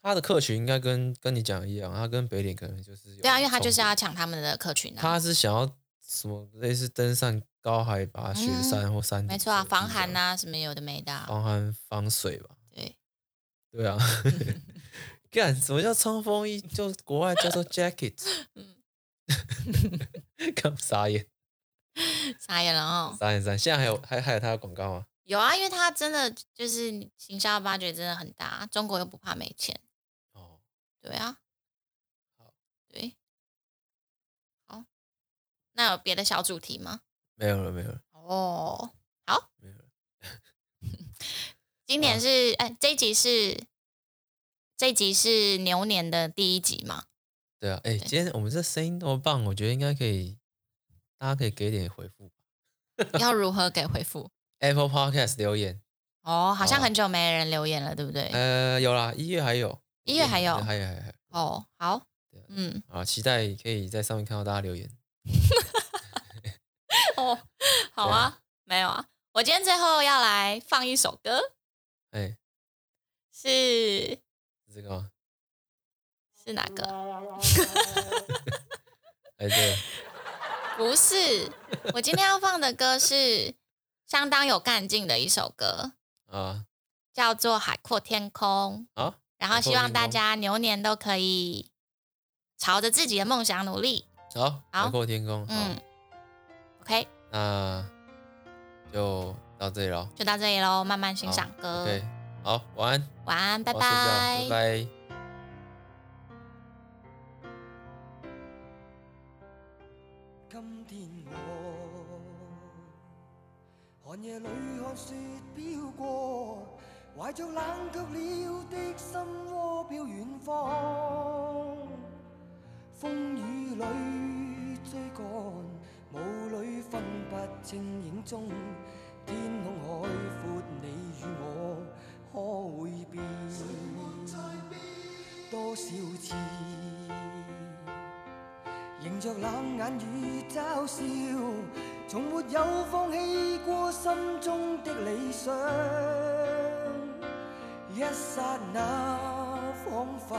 S1: 他的客群应该跟跟你讲的一样，他跟北脸可能就是
S2: 对啊，因为他就是要抢他们的客群啊。
S1: 他是想要什么类似登上高海拔雪山或山、嗯，
S2: 没错啊，防寒啊，什么有的没的、啊，
S1: 防寒防水吧。
S2: 对，(laughs)
S1: 对啊。(laughs) 干什么叫冲锋衣？就国外叫做 jacket。(laughs) 嗯，干傻眼，
S2: 傻眼了哦。
S1: 傻眼傻眼，现在还有还还有他的广告吗？
S2: 有啊，因为他真的就是行销挖掘真的很大，中国又不怕没钱。哦，对啊。好，对。好，那有别的小主题吗？
S1: 没有了，没有了。
S2: 哦，好，没有了。今年是哎、啊，这一集是这一集是牛年的第一集嘛？
S1: 对啊，哎，今天我们这声音那么棒，我觉得应该可以，大家可以给点回复。
S2: 要如何给回复？(laughs)
S1: Apple Podcast 留言。
S2: 哦，好像很久没人留言了，对不对？
S1: 呃，有啦，一月还有，
S2: 一月还有，
S1: 还有还有还有。
S2: 哦，好，嗯，
S1: 啊，期待可以在上面看到大家留言。(laughs)
S2: 哦，好啊，没有啊，我今天最后要来放一首歌，
S1: 哎，
S2: 是
S1: 这个吗？
S2: 是哪个？(laughs)
S1: 哎，对，(laughs)
S2: 不是，我今天要放的歌是相当有干劲的一首歌啊，叫做《海阔天空》啊，然后希望大家牛年都可以朝着自己的梦想努力。
S1: 好，海阔天空，嗯。
S2: OK，
S1: 那就到这里喽，
S2: 就到这里喽，慢慢欣赏歌。
S1: OK，好，晚安，
S2: 晚安，拜拜，
S1: 拜拜。
S3: 今天我寒夜里看雪飘过，怀着冷却了的心窝飘远方，风雨里追赶。雾里分不清影踪，天空海阔，你与我可会变？多少次迎着冷眼与嘲笑，从没有放弃过心中的理想。一刹那恍惚，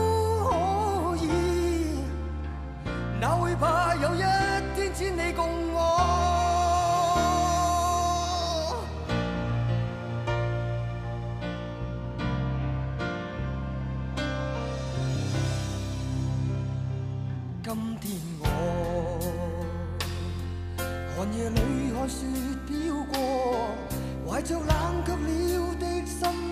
S3: 哪会怕有一天只你共我？今天我寒夜里看雪飘过，怀着冷却了的心